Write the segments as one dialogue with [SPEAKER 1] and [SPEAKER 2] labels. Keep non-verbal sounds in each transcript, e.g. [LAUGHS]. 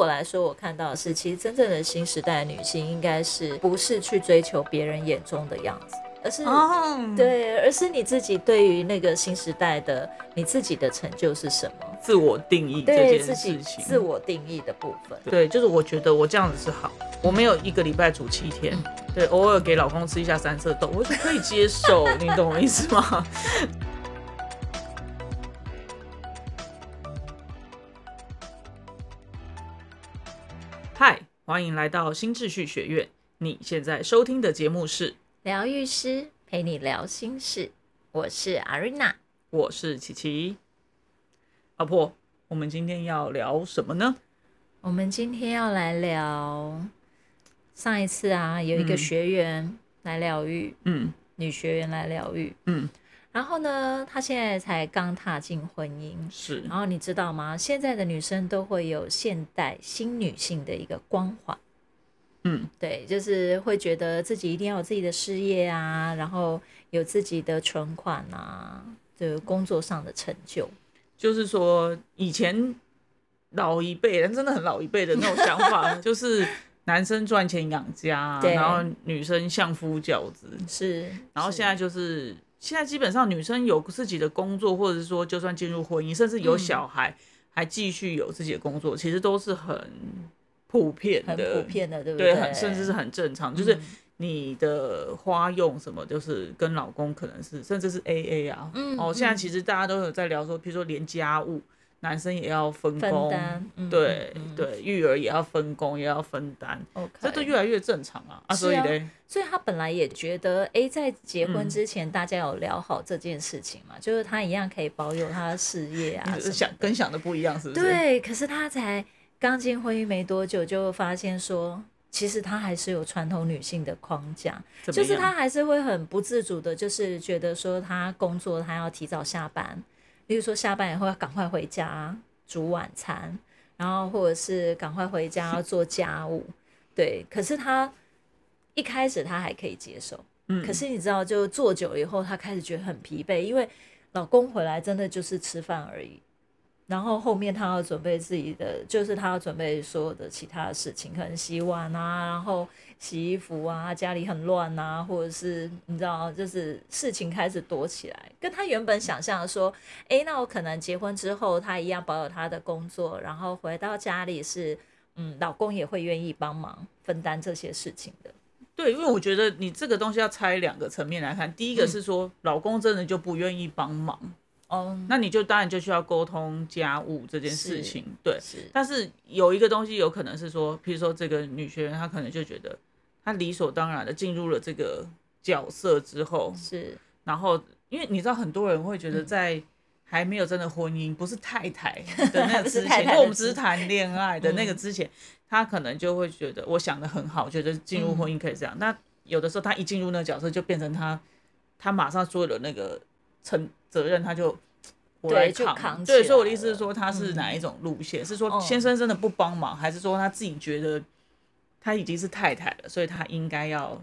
[SPEAKER 1] 我来说，我看到的是，其实真正的新时代女性，应该是不是去追求别人眼中的样子，而是
[SPEAKER 2] 哦，
[SPEAKER 1] 对，而是你自己对于那个新时代的你自己的成就是什么，
[SPEAKER 2] 自我定义这件事情，
[SPEAKER 1] 自我定义的部分。
[SPEAKER 2] 对，就是我觉得我这样子是好，我没有一个礼拜煮七天，对，偶尔给老公吃一下三色豆，我是可以接受，[LAUGHS] 你懂我意思吗？欢迎来到新秩序学院。你现在收听的节目是，
[SPEAKER 1] 疗愈师陪你聊心事，我是阿瑞娜。
[SPEAKER 2] 我是琪琪。老婆，我们今天要聊什么呢？
[SPEAKER 1] 我们今天要来聊上一次啊，有一个
[SPEAKER 2] 嗯
[SPEAKER 1] 学员来疗愈，
[SPEAKER 2] 嗯
[SPEAKER 1] 女学员来疗愈，
[SPEAKER 2] 嗯，
[SPEAKER 1] 然后呢，她现在才刚踏进婚姻。
[SPEAKER 2] 是
[SPEAKER 1] 然后你知道吗？现在的女生都会有现代新女性的一个光环，
[SPEAKER 2] 嗯
[SPEAKER 1] 对，就是会觉得自己一定要有自己的事业啊，然后有自己的存款啊，就工作上的成就。
[SPEAKER 2] 就是说以前老一辈人真的很老一辈的那种想法，[LAUGHS] 就是男生赚钱养家，
[SPEAKER 1] 对
[SPEAKER 2] 然后女生相夫教子，
[SPEAKER 1] 是，是
[SPEAKER 2] 然后现在就是现在基本上女生有自己的工作，或者是说就算进入婚姻，甚至有小孩、还继续有自己的工作，其实都是很普遍
[SPEAKER 1] 很
[SPEAKER 2] 的，
[SPEAKER 1] 普遍的，对不
[SPEAKER 2] 对，
[SPEAKER 1] 对？
[SPEAKER 2] 很甚至是很正常，就是
[SPEAKER 1] 嗯
[SPEAKER 2] 你的花用什么，就是跟老公可能是甚至是 A A 啊。
[SPEAKER 1] 嗯
[SPEAKER 2] 哦，现在
[SPEAKER 1] 嗯
[SPEAKER 2] 其实大家都有在聊说，比如说连家务，男生也要分
[SPEAKER 1] 分
[SPEAKER 2] 工，
[SPEAKER 1] 担，嗯
[SPEAKER 2] 对、对，育儿也要分工，也要分担。这都越来越正常啊。啊，所以嘞，
[SPEAKER 1] 所以他本来也觉得，哎，在结婚
[SPEAKER 2] 嗯
[SPEAKER 1] 之前，大家有聊好这件事情嘛，就是他一样可以保有他的事业啊
[SPEAKER 2] 你只是想跟想的不一样，是不是？，
[SPEAKER 1] 对，可是他才刚进婚姻没多久，就发现说，其实他还是有传统女性的框架，就是他还是会很不自主的，就是觉得说他工作他要提早下班，例如说下班以后要赶快回家煮晚餐，然后或者是赶快回家 [LAUGHS] 要做家务，对，可是他一开始他还可以接受，
[SPEAKER 2] 嗯
[SPEAKER 1] 可是你知道，就做久了以后，他开始觉得很疲惫，因为老公回来真的就是吃饭而已。然后后面他要准备自己的，就是他要准备所有的其他的事情，可能洗碗啊，然后洗衣服啊，家里很乱啊，或者是你知道，就是事情开始多起来，跟他原本想象的说，诶，那我可能结婚之后，他一样保有他的工作，然后回到家里是，嗯，老公也会愿意帮忙分担这些事情的。
[SPEAKER 2] 对，因为我觉得你这个东西要拆两个层面来看，第一个
[SPEAKER 1] 嗯
[SPEAKER 2] 是说、老公真的就不愿意帮忙，
[SPEAKER 1] 哦，
[SPEAKER 2] 那你就当然就需要沟通家务这件事情，对。
[SPEAKER 1] 是，
[SPEAKER 2] 但是有一个东西有可能是说，譬如说这个女学员，她可能就觉得她理所当然的进入了这个角色之后，
[SPEAKER 1] 是，
[SPEAKER 2] 然后因为你知道很多人会
[SPEAKER 1] 嗯
[SPEAKER 2] 觉得在还没有真的婚姻，不是太太 [LAUGHS] 的那个之前，因为我们只是谈恋爱的那个
[SPEAKER 1] 嗯
[SPEAKER 2] 之前，他可能就会觉得我想的很好，觉得进入婚姻可以这样。那有的时候他一进入那个角色，就变成他他马上所有的那个承责任，他就。我
[SPEAKER 1] 对
[SPEAKER 2] 来扛，对，所以我的意思是说，他是
[SPEAKER 1] 嗯
[SPEAKER 2] 哪一种路线？是说
[SPEAKER 1] 哦
[SPEAKER 2] 先生真的不帮忙，还是说他自己觉得他已经是太太了，所以他应该要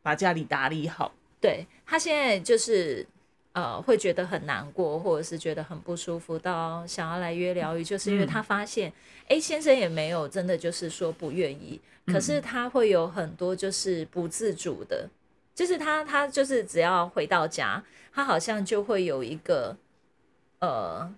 [SPEAKER 2] 把家里打理好？
[SPEAKER 1] 对他现在就是呃会觉得很难过，或者是觉得很不舒服，到想要来约疗愈，就是因为
[SPEAKER 2] 嗯
[SPEAKER 1] 他发现，哎、先生也没有真的就是说不愿意，可是他会有很多就是不自主的，就是他他就是只要回到家，他好像就会有一个呃。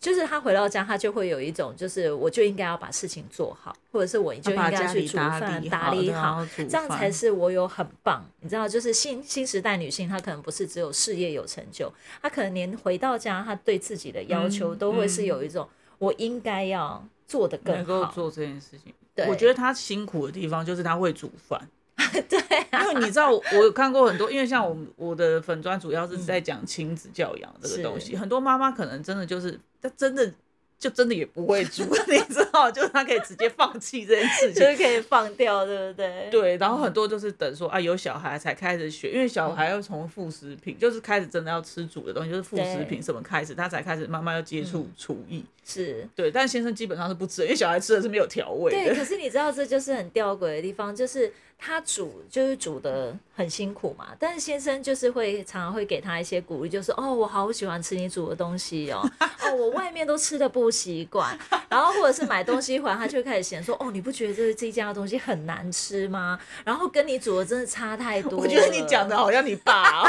[SPEAKER 1] 就是他回到家，他就会有一种，就是我就应该要把事情做好，或者是我就应该去煮饭、打理好，这样才是我有很棒。你知道，就是新新时代女性，她可能不是只有事业有成就，她可能连回到家，她对自己的要求
[SPEAKER 2] 嗯
[SPEAKER 1] 都会是有一种，我应该要做的更好。
[SPEAKER 2] 能够做这件事情。
[SPEAKER 1] 对
[SPEAKER 2] 我觉得她辛苦的地方就是她会煮饭，[LAUGHS]
[SPEAKER 1] 对啊，
[SPEAKER 2] 因为你知道，我有看过很多，因为像我们我的粉砖主要是在讲亲子教养这个东西，很多妈妈可能真的就是，她真的就真的也不会煮，[LAUGHS] 你知道，就是她可以直接放弃这件事情。
[SPEAKER 1] 就是可以放掉，对不对？[LAUGHS]
[SPEAKER 2] 对，然后很多就是等说啊有小孩才开始学，因为小孩要从副食品，就是开始真的要吃煮的东西，就是副食品什么开始，他才开始慢慢要接触
[SPEAKER 1] 嗯
[SPEAKER 2] 厨艺。
[SPEAKER 1] 是。
[SPEAKER 2] 对，但先生基本上是不吃，因为小孩吃的是没有调味
[SPEAKER 1] 对，可是你知道，这就是很吊诡的地方，就是他煮就是煮的很辛苦嘛，但是先生就是会常常会给他一些鼓励，就是哦，我好喜欢吃你煮的东西哦，[LAUGHS] 哦，我外面都吃的不习惯，[LAUGHS] 然后或者是买东西回来，他就开始嫌说，哦，你不觉得这这家的东西很难吃吗？然后跟你煮的真的差太多。
[SPEAKER 2] 我觉得你讲的好像你爸、哦，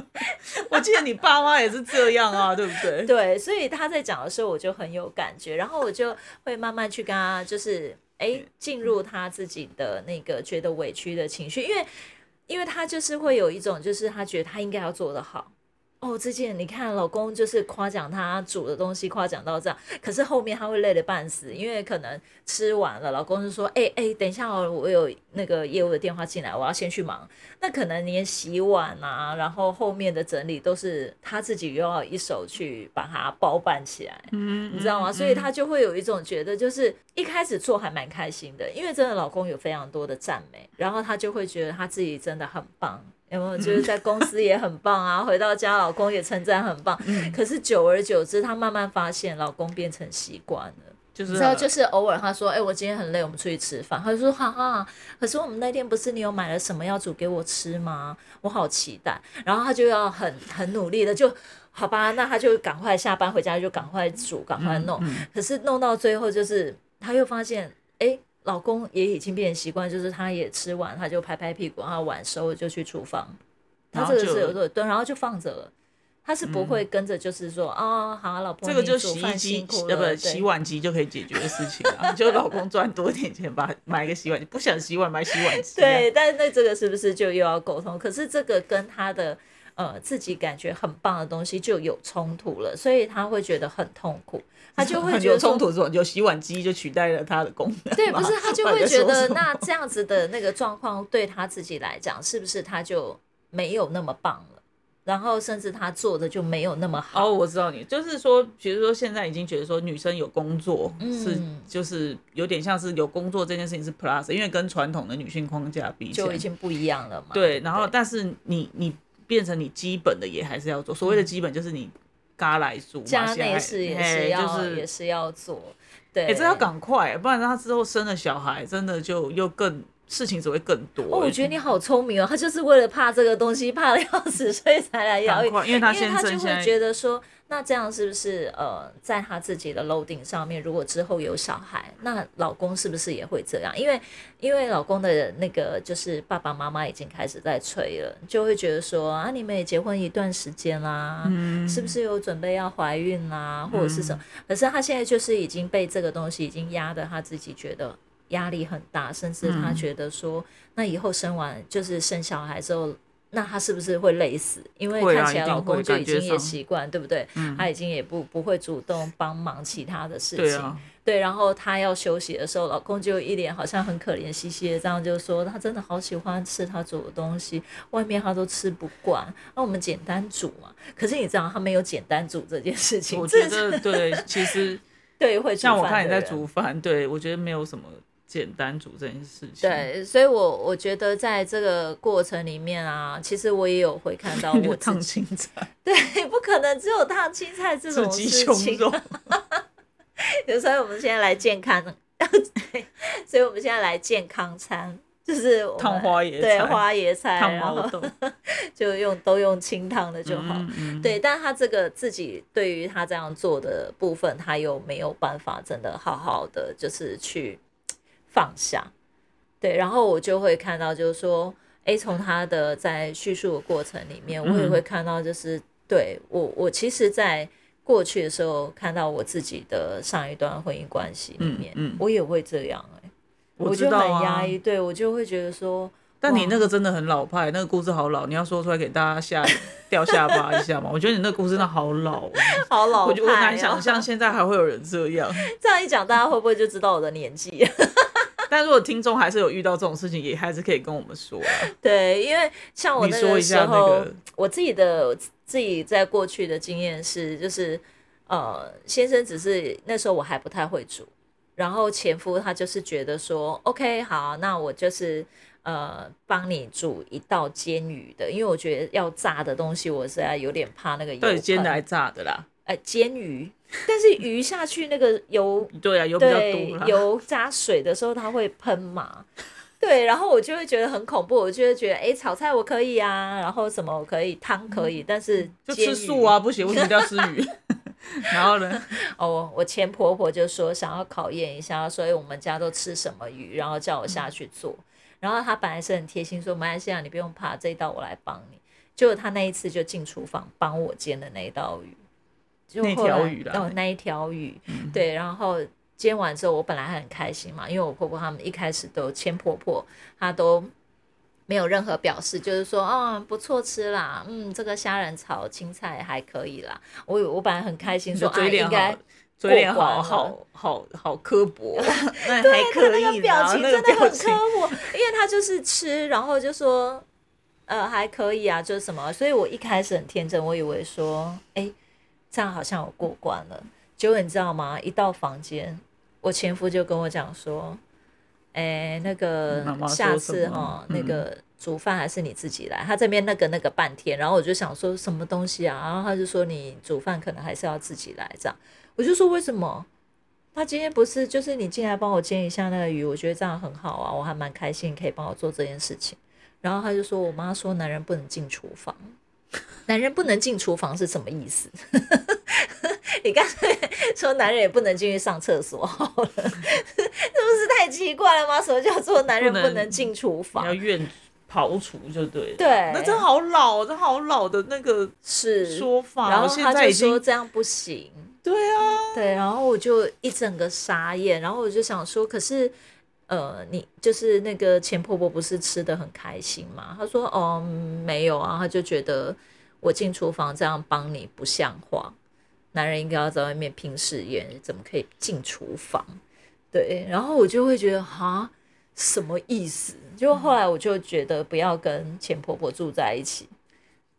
[SPEAKER 2] [LAUGHS] 我记得你爸妈也是这样啊，对不对？
[SPEAKER 1] 对，所以他在讲的时候，我就很有感觉，然后我就会慢慢去跟他，就是哎，进入他自己的那个觉得委屈的情绪，因为，因为他就是会有一种，就是他觉得他应该要做得好。哦，这件你看，老公就是夸奖他煮的东西，夸奖到这样，可是后面他会累得半死，因为可能吃完了，老公就说：“哎哎，等一下哦，我有那个业务的电话进来，我要先去忙。”那可能连洗碗啊，然后后面的整理都是他自己又要一手去把它包办起来，嗯，你知道吗？所以他就会有一种觉得，就是一开始做还蛮开心的，因为真的老公有非常多的赞美，然后他就会觉得他自己真的很棒。有没有就是在公司也很棒啊？回到家老公也称赞很棒。可是久而久之，她慢慢发现老公变成习惯了，
[SPEAKER 2] 就是
[SPEAKER 1] 就是偶尔他说：“哎，我今天很累，我们出去吃饭。”他就说：“哈哈。”可是我们那天不是你有买了什么要煮给我吃吗？我好期待。然后他就要很很努力的，就好吧，那他就赶快下班回家就赶快煮，赶快弄。可是弄到最后，就是他又发现，哎。老公也已经变成习惯，就是他也吃完，他就拍拍屁股，然后碗收了就去厨房。他这个是有时候蹲，然后就放着了。他是不会跟着，就是说啊，好，老婆，
[SPEAKER 2] 这个就洗衣机呃不洗碗机就可以解决的事情啊。就 [LAUGHS] 老公赚多点钱，吧买个洗碗机，不想洗碗买洗碗机。
[SPEAKER 1] 对，但是那这个是不是就又要沟通？可是这个跟他的。呃，自己感觉很棒的东西就有冲突了，所以他会觉得很痛苦，他就会觉得
[SPEAKER 2] 冲突是有洗碗机就取代了他的功能。
[SPEAKER 1] 对，不是他就会觉得那这样子的那个状况对他自己来讲，是不是他就没有那么棒了？然后甚至他做的就没有那么好。
[SPEAKER 2] 哦，我知道你就是说，比如说现在已经觉得说女生有工作是就是有点像是有工作这件事情是 plus，因为跟传统的女性框架比
[SPEAKER 1] 就已经不一样了嘛。
[SPEAKER 2] 对，然后但是你你。变成你基本的也还是要做，所谓的基本就是你嘎来做，
[SPEAKER 1] 家内事也是要也是要做，对，
[SPEAKER 2] 哎，这要赶快，不然他之后生了小孩，真的就又更。事情只会更多。
[SPEAKER 1] 哦，我觉得你好聪明哦，他就是为了怕这个东西，怕的要死，所以才来要。
[SPEAKER 2] 因为他
[SPEAKER 1] 因为他就会觉得说，那这样是不是呃，在他自己的楼顶上面，如果之后有小孩，那老公是不是也会这样？因为因为老公的那个就是爸爸妈妈已经开始在催了，就会觉得说啊，你们也结婚一段时间啦，嗯，是不是有准备要怀孕啦，或者是什么？可是他现在就是已经被这个东西已经压的，他自己觉得。压力很大，甚至他觉得说，那以后生完就是生小孩之后，那她是不是会累死？因为看起来老公就已经也习惯，对不对？他已经也不不会主动帮忙其他的事情。对，然后他要休息的时候，老公就一脸好像很可怜兮兮的，这样就说他真的好喜欢吃他煮的东西，外面他都吃不惯。那我们简单煮嘛？可是你知道他没有简单煮这件事情。
[SPEAKER 2] 我觉得对，其实
[SPEAKER 1] 对会
[SPEAKER 2] 像我看你在煮饭，对我觉得没有什么。简单煮这件事情，
[SPEAKER 1] 对，所以我我觉得在这个过程里面啊，其实我也有会看到我
[SPEAKER 2] 烫青菜，[LAUGHS]
[SPEAKER 1] 对，不可能只有烫青菜这种事情。[LAUGHS] 所以我们现在来健康，[LAUGHS] 所以我们现在来健康餐，就是
[SPEAKER 2] 烫花椰
[SPEAKER 1] 对花椰菜，然后就用都用清汤的就好。对，但他这个自己对于他这样做的部分，他又没有办法真的好好的就是去。放下，对，然后我就会看到，就是说，哎，从他的在叙述的过程里面，我也会看到，就是对我，我其实，在过去的时候看到我自己的上一段婚姻关系里面，嗯我也会这样，哎，我就很压抑，对我就会觉得说，
[SPEAKER 2] 但你那个真的很老派，那个故事好老，你要说出来给大家下掉下巴一下嘛？我觉得你那个故事真的好老，[LAUGHS]
[SPEAKER 1] 好老，
[SPEAKER 2] 我就难想象现在还会有人这样。[LAUGHS]
[SPEAKER 1] 这样一讲，大家会不会就知道我的年纪？
[SPEAKER 2] 但如果听众还是有遇到这种事情，也还是可以跟我们说。[LAUGHS]
[SPEAKER 1] 对，因为像我那个时候，我自己的自己在过去的经验是，就是呃，先生只是那时候我还不太会煮，然后前夫他就是觉得说，OK，好，那我就是呃帮你煮一道煎鱼的，因为我觉得要炸的东西，我实在有点怕那个油。
[SPEAKER 2] 对，煎的还炸的啦。
[SPEAKER 1] 呃，煎鱼。但是鱼下去那个油，[LAUGHS]
[SPEAKER 2] 对啊，油比较多，
[SPEAKER 1] 油加水的时候它会喷嘛，对，然后我就会觉得很恐怖，我就会觉得，哎，炒菜我可以啊，然后什么我可以，汤可以，但是
[SPEAKER 2] 就吃素啊，不行，为什么要吃鱼？[LAUGHS] 然后呢？[LAUGHS]
[SPEAKER 1] 哦，我前婆婆就说想要考验一下，所以我们家都吃什么鱼，然后叫我下去做。然后她本来是很贴心，说马来西亚你不用怕，这一道我来帮你。结果她那一次就进厨房帮我煎的那一道鱼，就
[SPEAKER 2] 那条鱼啦，
[SPEAKER 1] 哦，那一条鱼，对，然后。煎完之后，我本来还很开心嘛，因为我婆婆他们一开始都千婆婆，她都没有任何表示，就是说，哦，不错吃啦，嗯，这个虾仁炒青菜还可以啦。我我本来很开心，说啊，应该
[SPEAKER 2] 嘴脸好好好好刻薄，[LAUGHS] 那
[SPEAKER 1] 对
[SPEAKER 2] 还可以
[SPEAKER 1] 那个表情真的很
[SPEAKER 2] 刻
[SPEAKER 1] 薄，因为他就是吃，然后就说，呃，还可以啊，就是什么，所以我一开始很天真，我以为说，哎，这样好像我过关了。结果你知道吗？一到房间。我前夫就跟我讲说：“哎，那个下次哈，那个煮饭还是你自己来。”他这边那个那个半天，然后我就想说什么东西啊？然后他就说：“你煮饭可能还是要自己来。”这样，我就说：“为什么？”他今天不是就是你进来帮我煎一下那个鱼，我觉得这样很好啊，我还蛮开心，可以帮我做这件事情。然后他就说：“我妈说男人不能进厨房，男人不能进厨房是什么意思？” [LAUGHS] 你刚才 [LAUGHS] 说男人也不能进去上厕所，好了，[LAUGHS] 是不是太奇怪了吗？什么叫做男人不能进厨房？
[SPEAKER 2] 要愿刨除就对了。
[SPEAKER 1] 对，
[SPEAKER 2] 那真好老，这好老的那个
[SPEAKER 1] 是
[SPEAKER 2] 说法。
[SPEAKER 1] 然后他就
[SPEAKER 2] 说
[SPEAKER 1] 这样不行。
[SPEAKER 2] 对啊，
[SPEAKER 1] 对，然后我就一整个傻眼，然后我就想说，可是呃，你就是那个钱婆婆不是吃的很开心吗？她说哦，没有啊，她就觉得我进厨房这样帮你不像话。男人应该要在外面拼事业，怎么可以进厨房？对，然后我就会觉得哈，什么意思？就后来我就觉得不要跟钱婆婆住在一起。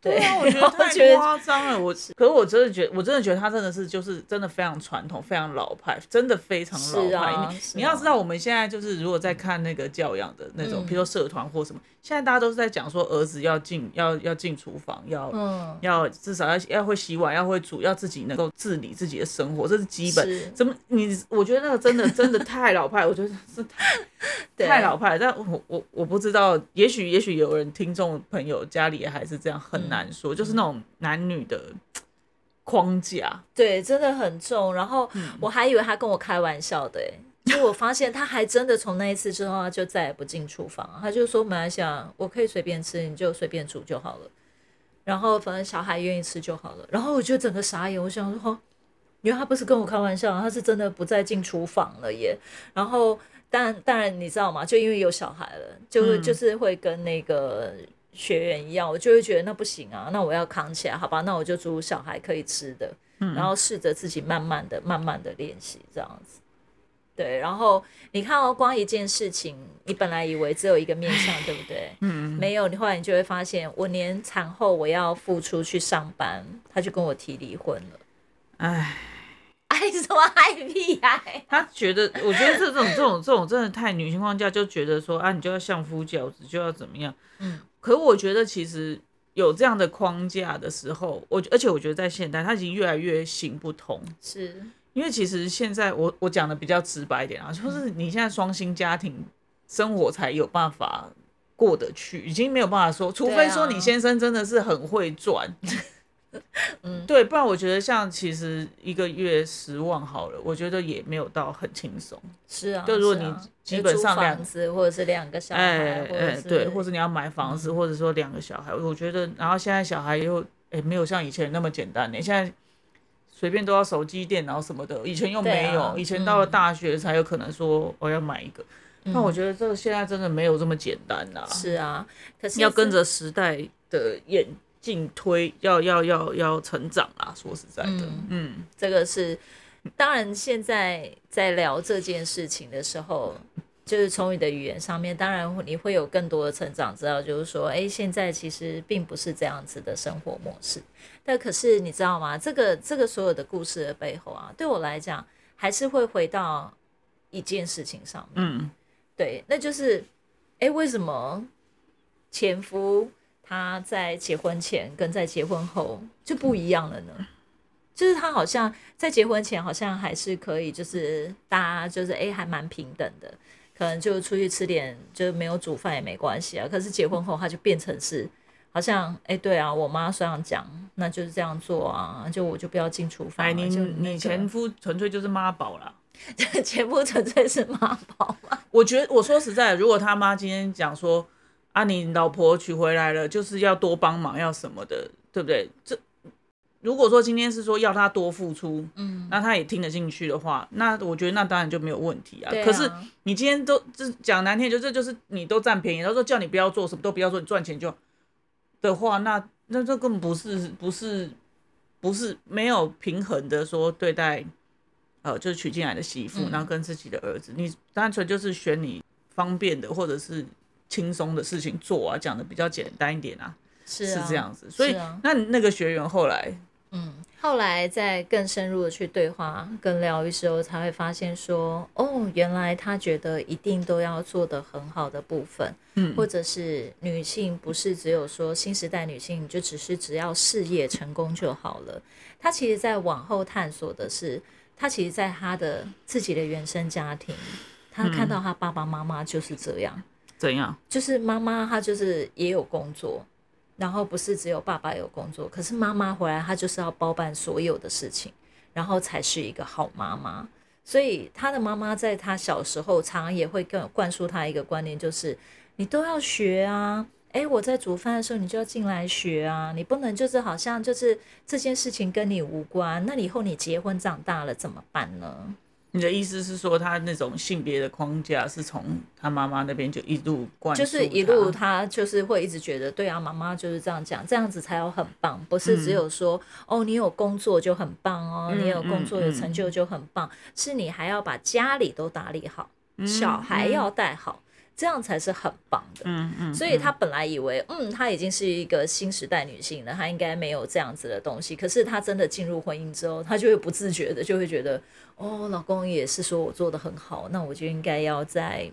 [SPEAKER 2] 对啊，我觉得太夸张了。我，可是我真的觉得，我真的觉得他真的是就是真的非常传统，非常老派，真的非常老派。你你要知道，我们现在就是如果在看那个教养的那种，比如说社团或什么，现在大家都是在讲说儿子要进要要进厨房，要要至少要要会洗碗，要会煮，要自己能够自理自己的生活，这是基本。怎么你？我觉得那个真的真的太老派，我觉得是太 [LAUGHS] 太老派。但我我我不知道，也许也许有人听众朋友家里还是这样很。难说，就是那种男女的框架，
[SPEAKER 1] 对，真的很重。然后我还以为他跟我开玩笑的，哎，就我发现他还真的从那一次之后，他就再也不进厨房。他就说：“马来西亚，我可以随便吃，你就随便煮就好了。然后反正小孩愿意吃就好了。”然后我就整个傻眼，我想说：“因为他不是跟我开玩笑，他是真的不再进厨房了耶。”然后，但当然你知道吗？就因为有小孩了，就就是会跟那个。学员一样，我就会觉得那不行啊，那我要扛起来，好吧？那我就煮小孩可以吃的，然后试着自己慢慢的、慢慢的练习这样子。对，然后你看哦，光一件事情，你本来以为只有一个面向，[LAUGHS] 对不对？嗯。没有，你后来你就会发现，我连产后我要付出去上班，他就跟我提离婚了。唉，[LAUGHS] 爱什么爱屁爱？
[SPEAKER 2] 他觉得，我觉得这种、这种、这种真的太女性框架，就觉得说啊，你就要相夫教子，就要怎么样？嗯。可我觉得其实有这样的框架的时候，我而且我觉得在现代，它已经越来越行不通。
[SPEAKER 1] 是
[SPEAKER 2] 因为其实现在我我讲的比较直白一点啊，就是你现在双薪家庭生活才有办法过得去，已经没有办法说，除非说你先生真的是很会赚。[LAUGHS] 嗯，对，不然我觉得像其实一个月十万好了，我觉得也没有到很轻松。
[SPEAKER 1] 是啊，
[SPEAKER 2] 就如果你基本上两
[SPEAKER 1] 子或者是两个小孩，哎哎
[SPEAKER 2] 对，或者你要买房子，或者说两个小孩，我觉得，然后现在小孩又哎没有像以前那么简单呢，现在随便都要手机、电脑什么的，以前又没有，以前到了大学才有可能说我要买一个，那我觉得这个现在真的没有这么简单呐。
[SPEAKER 1] 是啊，可是
[SPEAKER 2] 要跟着时代的演。进推要要要要成长啊！说实在的，
[SPEAKER 1] 嗯，这个是当然。现在在聊这件事情的时候，就是从你的语言上面，当然你会有更多的成长，知道就是说，哎，现在其实并不是这样子的生活模式。但可是你知道吗？这个这个所有的故事的背后啊，对我来讲，还是会回到一件事情上面。嗯，对，那就是，哎，为什么前夫？他在结婚前跟在结婚后就不一样了呢，就是他好像在结婚前好像还是可以，就是大家就是哎还蛮平等的，可能就出去吃点，就是没有煮饭也没关系啊。可是结婚后，他就变成是好像，哎，对啊，我妈这样讲，那就是这样做啊，就我就不要进厨房。
[SPEAKER 2] 哎，
[SPEAKER 1] 你
[SPEAKER 2] 你前夫纯粹就是妈宝了，[LAUGHS]
[SPEAKER 1] 前夫纯粹是妈宝
[SPEAKER 2] 我觉得我说实在，如果他妈今天讲说啊，你老婆娶回来了，就是要多帮忙，要什么的，对不对？这。如果说今天是说要他多付出，嗯，那他也听得进去的话，那我觉得那当然就没有问题啊。可是你今天都这讲难听，就这就是你都占便宜，他说叫你不要做什么都不要做，你赚钱就的话，那那这根本不是不是不是没有平衡的说对待，呃，就是娶进来的媳妇，然后跟自己的儿子，你单纯就是选你方便的或者是轻松的事情做啊，讲的比较简单一点啊，
[SPEAKER 1] 是
[SPEAKER 2] 是这样子。所以那那个学员后来。
[SPEAKER 1] 嗯，后来再更深入的去对话、跟疗愈时候，才会发现说，哦，原来他觉得一定都要做的很好的部分，嗯，或者是女性不是只有说新时代女性就只是只要事业成功就好了。他其实在往后探索的是，他其实在他的自己的原生家庭，他看到他爸爸妈妈就是这样，
[SPEAKER 2] 怎样？
[SPEAKER 1] 就是妈妈她就是也有工作。然后不是只有爸爸有工作，可是妈妈回来，她就是要包办所有的事情，然后才是一个好妈妈。所以他的妈妈在他小时候，常常也会跟灌输他一个观念，就是你都要学啊。诶，我在煮饭的时候，你就要进来学啊。你不能就是好像就是这件事情跟你无关。那以后你结婚长大了怎么办呢？
[SPEAKER 2] 你的意思是说，他那种性别的框架是从他妈妈那边就一路灌，
[SPEAKER 1] 就是一路他就是会一直觉得，对啊，妈妈就是这样讲，这样子才有很棒，不是只有说哦，你有工作就很棒哦，你有工作有成就就很棒，是你还要把家里都打理好，小孩要带好。这样才是很棒的，嗯嗯，所以他本来以为，嗯，他已经是一个新时代女性了，她应该没有这样子的东西。可是她真的进入婚姻之后，她就会不自觉的就会觉得，哦，老公也是说我做的很好，那我就应该要再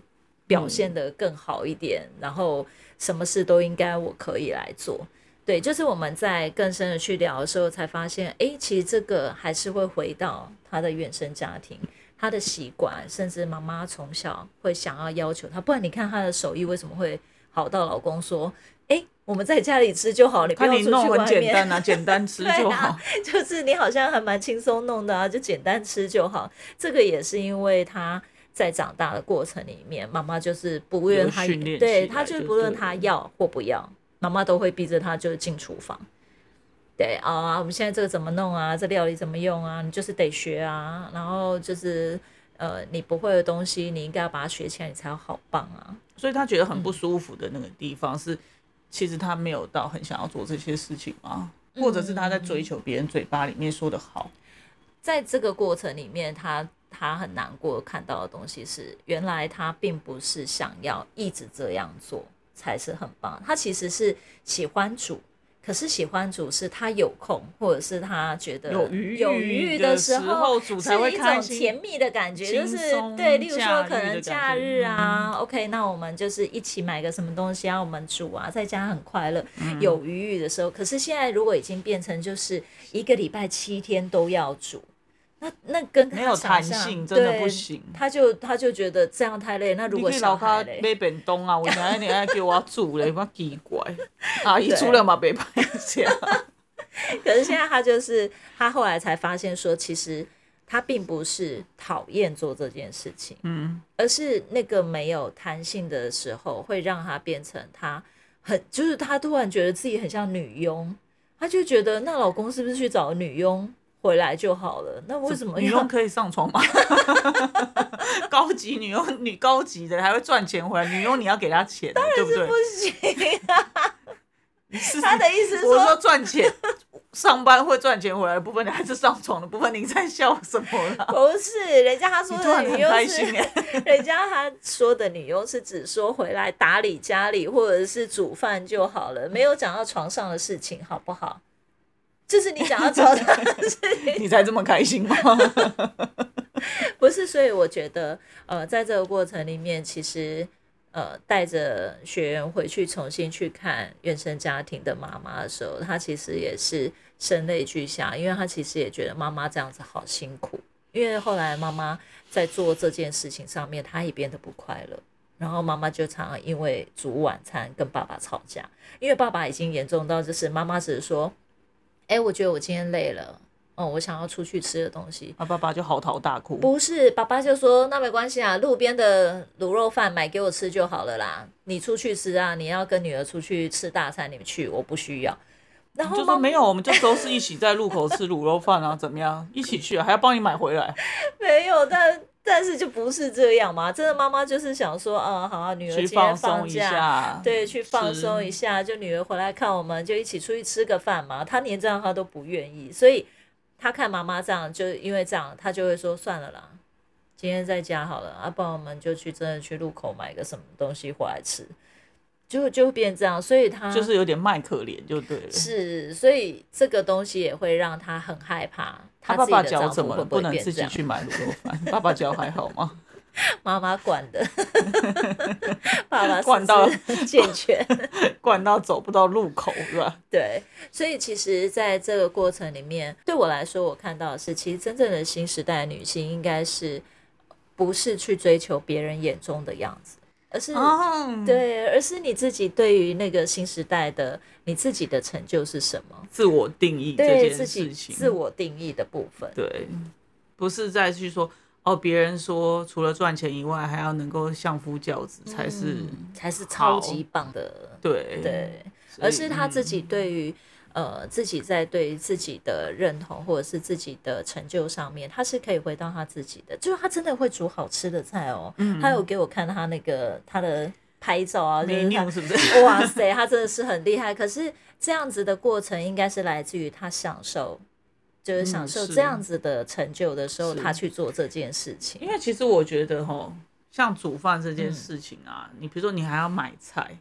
[SPEAKER 1] 表现的更好一点，然后什么事都应该我可以来做。对，就是我们在更深的去聊的时候，才发现，哎，其实这个还是会回到他的原生家庭。他的习惯，甚至妈妈从小会想要要求他，不然你看他的手艺为什么会好到老公说：“哎，我们在家里吃就好，你不要出去外面。”
[SPEAKER 2] 很简单啊，简单吃就 [LAUGHS] 好。
[SPEAKER 1] 就是你好像还蛮轻松弄的啊，就简单吃就好。这个也是因为他在长大的过程里面，妈妈就是不论他对他就是不论他要或不要，妈妈都会逼着他就是进厨房。对啊，我们现在这个怎么弄啊？这料理怎么用啊？你就是得学啊。然后就是呃，你不会的东西，你应该要把它学起来，你才好棒啊。
[SPEAKER 2] 所以他觉得很不舒服的那个地方是，其实他没有到很想要做这些事情吗？或者是他在追求别人嘴巴里面说的好？
[SPEAKER 1] 在这个过程里面，他他很难过看到的东西是，原来他并不是想要一直这样做才是很棒，他其实是喜欢煮。可是喜欢煮是他有空，或者是他觉得
[SPEAKER 2] 有余有余的
[SPEAKER 1] 时
[SPEAKER 2] 候煮才会
[SPEAKER 1] 开心，甜蜜的感觉，就是对。例如说，可能假日啊，OK，那我们就是一起买个什么东西啊，我们煮啊，在家很快乐。有余裕的时候，可是现在如果已经变成就是一个礼拜七天都要煮。那那跟
[SPEAKER 2] 没有弹性，真的不行。
[SPEAKER 1] 他就他就觉得这样太累。那如果小孩
[SPEAKER 2] 嘞？买便当啊，为啥你还叫我煮嘞？我奇怪。[LAUGHS] 阿姨煮了嘛，别拍下。[LAUGHS]
[SPEAKER 1] 可是现在他就是他后来才发现说，其实他并不是讨厌做这件事情，嗯，而是那个没有弹性的时候，会让他变成他很就是他突然觉得自己很像女佣，他就觉得那老公是不是去找女佣？回来就好了，那为什么
[SPEAKER 2] 女佣可以上床吗？[LAUGHS] 高级女佣，女高级的还会赚钱回来，女佣你要给她钱，对不对？
[SPEAKER 1] 不行啊！他的意思是
[SPEAKER 2] 说赚钱，上班会赚钱回来的部分，你还是上床的部分，你在笑什么啦？
[SPEAKER 1] 不是，人家他说的女佣是，人家他说的女佣是只说回来打理家里或者是煮饭就好了，没有讲到床上的事情，好不好？这是你想要找的事情，[LAUGHS]
[SPEAKER 2] 你才这么开心吗？[LAUGHS]
[SPEAKER 1] 不是，所以我觉得，呃，在这个过程里面，其实，呃，带着学员回去重新去看原生家庭的妈妈的时候，他其实也是声泪俱下，因为他其实也觉得妈妈这样子好辛苦。因为后来妈妈在做这件事情上面，她也变得不快乐。然后妈妈就常常因为煮晚餐跟爸爸吵架，因为爸爸已经严重到就是妈妈只是说，哎，我觉得我今天累了，哦，我想要出去吃的东西，
[SPEAKER 2] 啊，爸爸就嚎啕大哭。
[SPEAKER 1] 不是，爸爸就说那没关系啊，路边的卤肉饭买给我吃就好了啦，你出去吃啊，你要跟女儿出去吃大餐，你们去，我不需要。然后
[SPEAKER 2] 就说没有，我们就都是一起在路口吃卤肉饭啊，怎么样？一起去啊，还要帮你买回来。[LAUGHS]
[SPEAKER 1] 没有，但。但是就不是这样嘛？真的妈妈就是想说，啊，好啊，女儿今天放假，对，去放松一下，就女儿回来看我们，就一起出去吃个饭嘛。她连这样她都不愿意，所以她看妈妈这样，就因为这样，她就会说算了啦，今天在家好了，啊，不然我们就去真的去路口买个什么东西回来吃。就就变这样，所以他
[SPEAKER 2] 就是有点卖可怜，就对了。
[SPEAKER 1] 是，所以这个东西也会让他很害怕。
[SPEAKER 2] 他爸爸脚怎么不能自己去买卤肉饭？爸爸脚还好吗？[LAUGHS]
[SPEAKER 1] 妈妈管的，爸爸
[SPEAKER 2] 管到
[SPEAKER 1] 健全，[LAUGHS]
[SPEAKER 2] 管到走不到路口，是吧？[LAUGHS]
[SPEAKER 1] 对，所以其实在这个过程里面，对我来说，我看到的是，其实真正的新时代女性，应该是不是去追求别人眼中的样子。而是对，而是你自己对于那个新时代的你自己的成就是什么？
[SPEAKER 2] 自我定义这件事情，
[SPEAKER 1] 自我定义的部分。
[SPEAKER 2] 对，不是再去说哦，别人说除了赚钱以外，还要能够相夫教子才是
[SPEAKER 1] 才是超级棒的。
[SPEAKER 2] 对
[SPEAKER 1] 对，而是他自己对于。呃，自己在对自己的认同或者是自己的成就上面，他是可以回到他自己的，就是他真的会煮好吃的菜哦。嗯，他有给我看他那个他的拍照啊，就是他
[SPEAKER 2] 是不是？[LAUGHS]
[SPEAKER 1] 哇塞，他真的是很厉害。可是这样子的过程，应该是来自于他享受，就是享受这样子的成就的时候，他去做这件事情。
[SPEAKER 2] 因为其实我觉得哈，像煮饭这件事情啊，你比如说你还要买菜，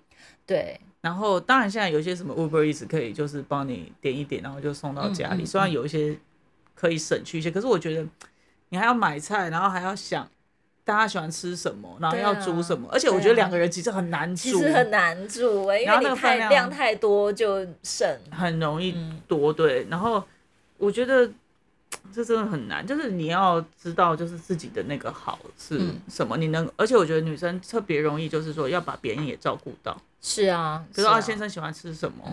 [SPEAKER 1] 对。
[SPEAKER 2] 然后，当然现在有一些什么 Uber Eats 可以就是帮你点一点，然后就送到家里。虽然有一些可以省去一些，可是我觉得你还要买菜，然后还要想大家喜欢吃什么，然后要煮什么。而且我觉得两个人其实很难煮，
[SPEAKER 1] 其实很难煮哎，因为你太量太多就省，
[SPEAKER 2] 很容易多对。然后我觉得这真的很难，就是你要知道就是自己的那个好是什么，你能。而且我觉得女生特别容易就是说要把别人也照顾到。
[SPEAKER 1] 是啊，
[SPEAKER 2] 比如说啊，先生喜欢吃什么？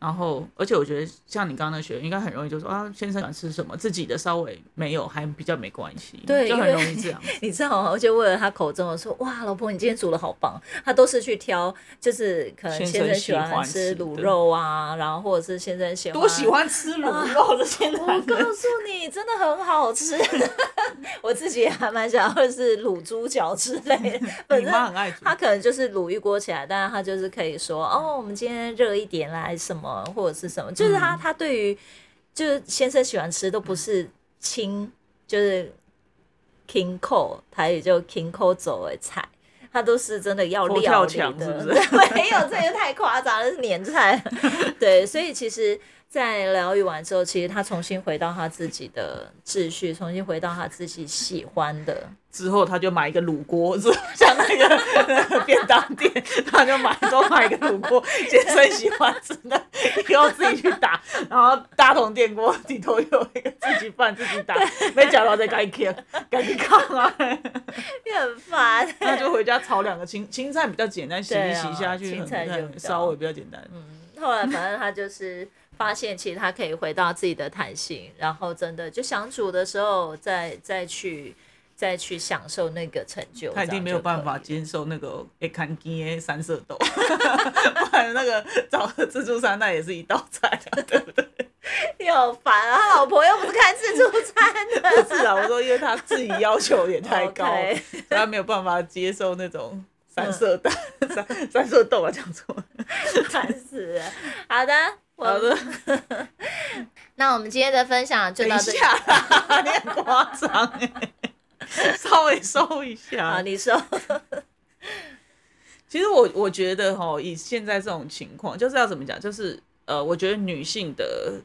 [SPEAKER 2] 然后，而且我觉得像你刚刚那学，应该很容易就说啊，先生喜欢吃什么，自己的稍微没有，还比较没关系，
[SPEAKER 1] 对，
[SPEAKER 2] 就很容易这样。[LAUGHS]
[SPEAKER 1] 你知道吗？而且为了他口中，我说哇，老婆，你今天煮的好棒。他都是去挑，就是可能先生喜欢吃卤肉啊，然后或者是先生喜欢
[SPEAKER 2] 多喜欢吃卤肉的先生。
[SPEAKER 1] 我告诉你，真的很好吃。[LAUGHS] 我自己还蛮想要是卤猪脚之类的。
[SPEAKER 2] 本身很爱
[SPEAKER 1] 他可能就是卤一锅起来，但是他就是可以说哦，我们今天热一点来什么。或者是什么，就是他他对于就是先生喜欢吃都不是清，就是 king cole，他也就 king cole 走的菜，他都是真的要料理的，[LAUGHS] 没有这个太夸张了，是年菜。[LAUGHS] 对，所以其实。在疗愈完之后，其实他重新回到他自己的秩序，重新回到他自己喜欢的。
[SPEAKER 2] 之后他就买一个卤锅，是像那个 [LAUGHS] 便当店，他就买多买一个卤锅，先生喜欢吃的，以后自己去打，然后大同电锅里头有一个自己饭自己打，没讲到再赶紧赶紧看啊，[LAUGHS]
[SPEAKER 1] 你很烦。
[SPEAKER 2] 那就回家炒两个青青菜比较简单，洗一洗下去，青菜就稍微比较简单。
[SPEAKER 1] 嗯，后来反正他就是。发现其实他可以回到自己的弹性，然后真的就想煮的时候再再去再去享受那个成就。
[SPEAKER 2] 他一定没有办法接受那个一看见三色豆，不然那个找自助餐那也是一道菜，对不对？[LAUGHS]
[SPEAKER 1] 你好烦啊！他老婆又不是开自助餐的。
[SPEAKER 2] 不是啊，我说因为他自己要求也太高，[LAUGHS] 他没有办法接受那种三色蛋、三三色豆啊，讲错，
[SPEAKER 1] 烦死了。好的。
[SPEAKER 2] 好的，[LAUGHS]
[SPEAKER 1] 那我们今天的分享就到这里。[LAUGHS]
[SPEAKER 2] 你很夸张哎，稍微收一下。
[SPEAKER 1] 好，你说。[LAUGHS]
[SPEAKER 2] 其实我我觉得哈，以现在这种情况，就是要怎么讲？就是呃，我觉得女性的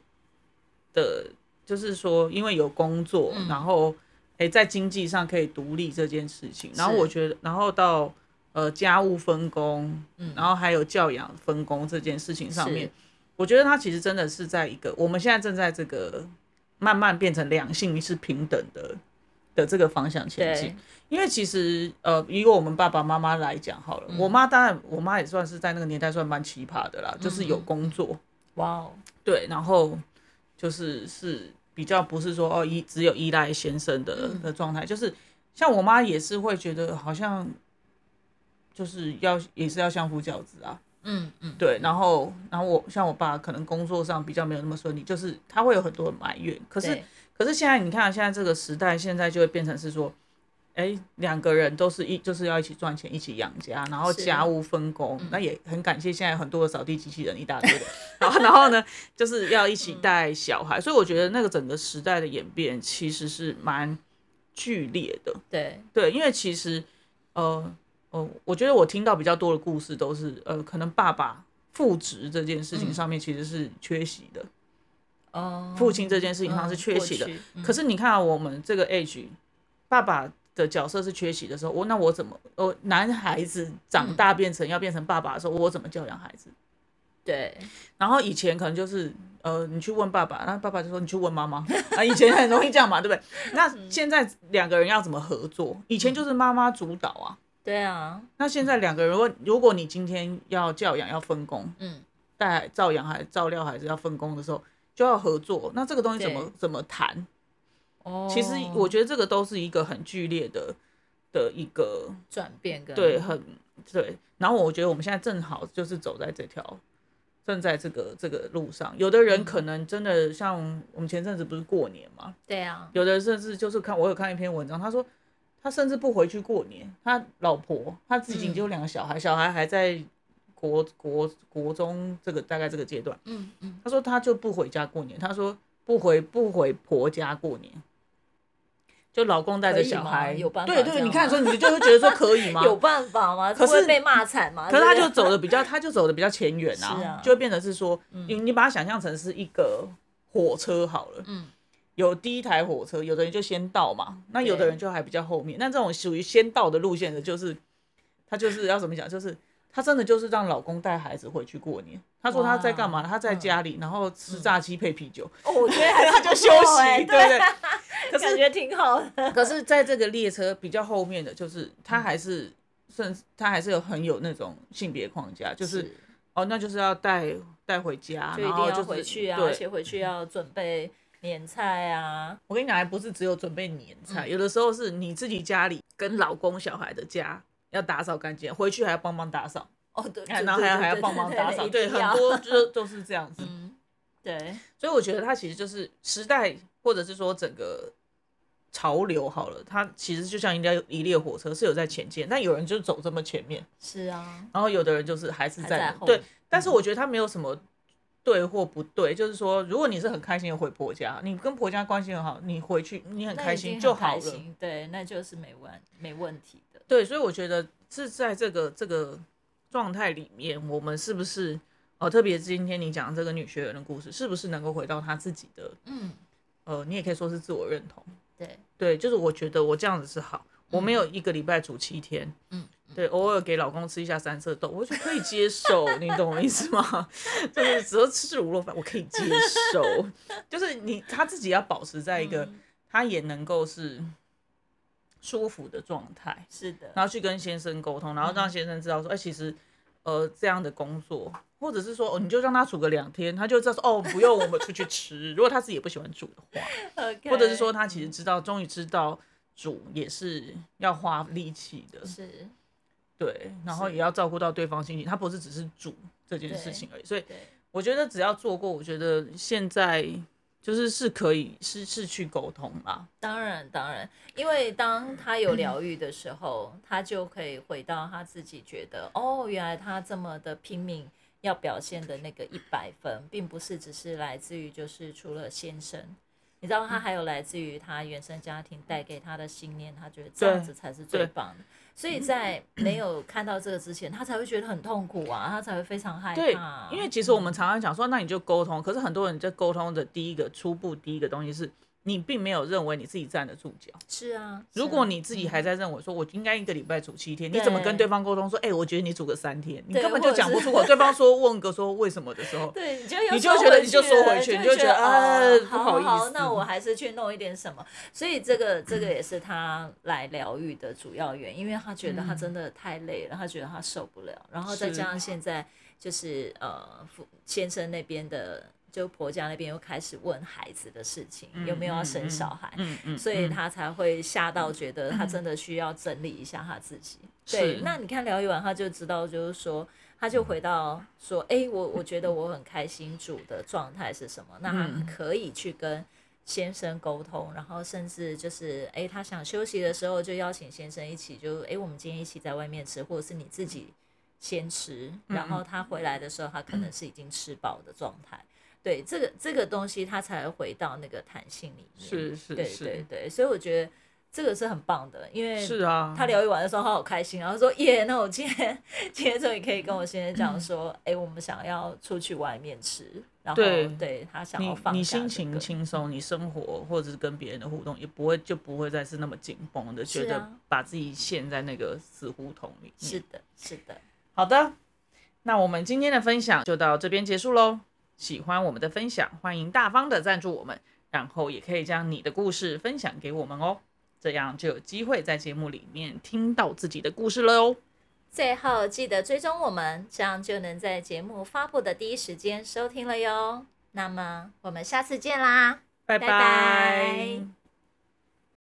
[SPEAKER 2] 的，就是说，因为有工作，然后哎，在经济上可以独立这件事情，然后我觉得，然后到呃家务分工，然后还有教养分工这件事情上面。我觉得他其实真的是在一个我们现在正在这个慢慢变成两性是平等的的这个方向前进。因为其实呃，以我们爸爸妈妈来讲好了，
[SPEAKER 1] 嗯。
[SPEAKER 2] 我妈当然我妈也算是在那个年代算蛮奇葩的啦，就是有
[SPEAKER 1] 嗯。
[SPEAKER 2] 工作，
[SPEAKER 1] 哇哦，
[SPEAKER 2] 对，然后就是是比较不是说哦依只有依赖先生的
[SPEAKER 1] 嗯。
[SPEAKER 2] 的状态，就是像我妈也是会觉得好像就是要也是要相夫教子啊，
[SPEAKER 1] 嗯嗯，
[SPEAKER 2] 对，然后然后我像我爸可能工作上比较没有那么顺利，就是他会有很多的埋怨，可是可是现在你看现在这个时代，现在就会变成是说。哎，两个人都是一就是要一起赚钱，一起养家，然后家务分工。那也很感谢现在很多的扫地机器人一大堆的，然 [LAUGHS] 后然后呢，就是要一起带小孩，所以我觉得那个整个时代的演变其实是蛮剧烈的。
[SPEAKER 1] 对，
[SPEAKER 2] 对，因为其实呃呃，我觉得我听到比较多的故事都是呃，可能爸爸父职这件事情
[SPEAKER 1] 嗯
[SPEAKER 2] 上面其实是缺席的，
[SPEAKER 1] 哦，
[SPEAKER 2] 父亲这件事情上是
[SPEAKER 1] 嗯
[SPEAKER 2] 缺席的。可是你看、啊、我们这个 age，爸爸的角色是缺席的时候，我那我怎么呃男孩子长大变成要变成爸爸的时候，我怎么教养孩子？
[SPEAKER 1] 对，
[SPEAKER 2] 然后以前可能就是呃，你去问爸爸，那爸爸就说你去问妈妈啊，以前很容易这样嘛，对不对？那
[SPEAKER 1] 嗯
[SPEAKER 2] 现在两个人要怎么合作？以前就是妈妈主导啊，
[SPEAKER 1] 对啊，
[SPEAKER 2] 那现在两个人，如果如果你今天要教养要分工，
[SPEAKER 1] 嗯，
[SPEAKER 2] 带照养孩照料孩子要分工的时候，就要合作。那这个东西怎么怎么谈？
[SPEAKER 1] 哦，
[SPEAKER 2] 其实我觉得这个都是一个很剧烈的的一个
[SPEAKER 1] 转变跟
[SPEAKER 2] 对，很对。然后我觉得我们现在正好就是走在这条，正在这个这个路上。有的人可能真的像我们前阵子不是过年嘛，
[SPEAKER 1] 对啊，
[SPEAKER 2] 有的甚至就是看我有看一篇文章，他说他甚至不回去过年，他老婆他自己
[SPEAKER 1] 嗯
[SPEAKER 2] 就有两个小孩，小孩还在国国国中这个大概这个阶段，
[SPEAKER 1] 嗯嗯，
[SPEAKER 2] 他说他就不回家过年，他说不回不回婆家过年。就老公带着小孩，
[SPEAKER 1] 有办法
[SPEAKER 2] 对对，你看，
[SPEAKER 1] 吗
[SPEAKER 2] 所以你就会觉得说可以吗？[LAUGHS]
[SPEAKER 1] 有办法吗？
[SPEAKER 2] 可是
[SPEAKER 1] 被骂惨吗？[LAUGHS]
[SPEAKER 2] 可是他就走的比较，他就走的比较前远啊，
[SPEAKER 1] 啊
[SPEAKER 2] 就会变得是说，你你把它想象成是一个火车好了，
[SPEAKER 1] 嗯，
[SPEAKER 2] 有第一台火车，有的人就先到嘛，那有的人就还比较后面，那这种属于先到的路线的，就是他就是要怎么讲，就是他真的就是让老公带孩子回去过年。他说他在干嘛呢？他在家里，然后吃炸鸡配啤酒，
[SPEAKER 1] 哦，我觉得 [LAUGHS]
[SPEAKER 2] 他就休息，对不对？[LAUGHS] 可是
[SPEAKER 1] 感觉挺好的。[LAUGHS]
[SPEAKER 2] 可是在这个列车比较后面的，就是他还是甚至他还是有很有那种性别框架，就是哦，那就是要带带回家，然后就是
[SPEAKER 1] 回去啊，而且回去要准备年菜啊。
[SPEAKER 2] 我跟你讲，还不是只有准备年
[SPEAKER 1] 嗯
[SPEAKER 2] 菜，有的时候是你自己家里跟老公、小孩的家要打扫干净，回去还要帮忙打扫，
[SPEAKER 1] 哦，对，
[SPEAKER 2] 然后还要还要帮忙打扫，
[SPEAKER 1] 对
[SPEAKER 2] 很多就 [LAUGHS] 都是这样子。
[SPEAKER 1] 嗯，对，
[SPEAKER 2] 所以我觉得它其实就是时代，或者是说整个潮流好了，它其实就像一辆一列火车是有在前进，但有人就走这么前面，
[SPEAKER 1] 是啊，
[SPEAKER 2] 然后有的人就是还是在
[SPEAKER 1] 后
[SPEAKER 2] 对，但是我觉得它没有什么对或不对，就是说，如果你是很开心的回婆家，你跟婆家关系很好，你回去你很开心就好了。
[SPEAKER 1] 对，那就是没问没问题的。
[SPEAKER 2] 对，所以我觉得是在这个这个状态里面，我们是不是哦，特别今天你讲这个女学员的故事，是不是能够回到她自己的
[SPEAKER 1] 嗯，
[SPEAKER 2] 呃，你也可以说是自我认同。
[SPEAKER 1] 对，
[SPEAKER 2] 对，就是我觉得我这样子是好，我没有一个礼拜煮七天，
[SPEAKER 1] 嗯，
[SPEAKER 2] 对，偶尔给老公吃一下三色豆，我就可以接受，[LAUGHS] 你懂我意思吗？就是只要吃卤肉饭，我可以接受，[LAUGHS] 就是你他自己要保持在一个
[SPEAKER 1] 嗯。
[SPEAKER 2] 他也能够是舒服的状态，
[SPEAKER 1] 是的，
[SPEAKER 2] 然后去跟先生沟通，然后让先生知道说，哎、其实呃这样的工作，或者是说哦，你就让他煮个两天，他就知道说哦，[LAUGHS] 不用我们出去吃。如果他自己也不喜欢煮的话。或者是说他其实知道，终于知道煮也是要花力气的，
[SPEAKER 1] 是
[SPEAKER 2] 对，然后也要照顾到对方心情，他不是只是煮这件事情而已。所以，我觉得只要做过，我觉得现在就是是可以是是去沟通啦。
[SPEAKER 1] 当然当然，因为当他有疗愈的时候，他就可以回到他自己觉得，哦，原来他这么的拼命。要表现的那个一百分，并不是只是来自于就是除了先生，你知道他还有来自于他原生家庭带给他的信念，他觉得这样子才是最棒的。所以在没有看到这个之前，他才会觉得很痛苦啊，他才会非常害怕。，对
[SPEAKER 2] 因为其实我们常常讲说，那你就沟通，可是很多人在沟通的第一个初步第一个东西是你并没有认为你自己站得住脚。
[SPEAKER 1] 是啊，
[SPEAKER 2] 如果你自己还在认为说，我应该一个礼拜煮七天，你怎么跟对方沟通说，哎，我觉得你煮个三天，你根本就讲不出口。对方说问个说为什么的时候，[LAUGHS]
[SPEAKER 1] 对，你就
[SPEAKER 2] 你就觉得你就说回去，你就觉得啊，不
[SPEAKER 1] 好
[SPEAKER 2] 意思，
[SPEAKER 1] 那我还是去弄一点什么。所以这个这个也是他来疗愈的主要原因，因为他觉得他真的太累了，他觉得他受不了，然后再加上现在就是呃，先生那边的。就婆家那边又开始问孩子的事情，有没有要生小孩，所以他才会吓到，觉得他真的需要整理一下他自己。对，那你看聊一晚，他就知道，就是说，他就回到说，哎，我我觉得我很开心，主的状态是什么？那他可以去跟先生沟通，然后甚至就是，哎，他想休息的时候，就邀请先生一起，就，哎，我们今天一起在外面吃，或者是你自己先吃，然后他回来的时候，他可能是已经吃饱的状态。对这个这个东西，它才会回到那个弹性里面。
[SPEAKER 2] 是是，
[SPEAKER 1] 对对对，所以我觉得这个是很棒的，因为
[SPEAKER 2] 是啊，
[SPEAKER 1] 他疗愈完的时候，他好开心，然后说耶，那我今天今天终于可以跟我先生讲说，哎，我们想要出去外面吃，然后对他想要放
[SPEAKER 2] 你心情轻松，你生活或者是跟别人的互动也不会就不会再是那么紧绷的，觉得把自己陷在那个死胡同里。
[SPEAKER 1] 是的，是的。
[SPEAKER 2] 好的，那我们今天的分享就到这边结束喽。喜欢我们的分享，欢迎大方的赞助我们，然后也可以将你的故事分享给我们哦，这样就有机会在节目里面听到自己的故事了哦。
[SPEAKER 1] 最后记得追踪我们，这样就能在节目发布的第一时间收听了哟。那么我们下次见啦，
[SPEAKER 2] 拜拜。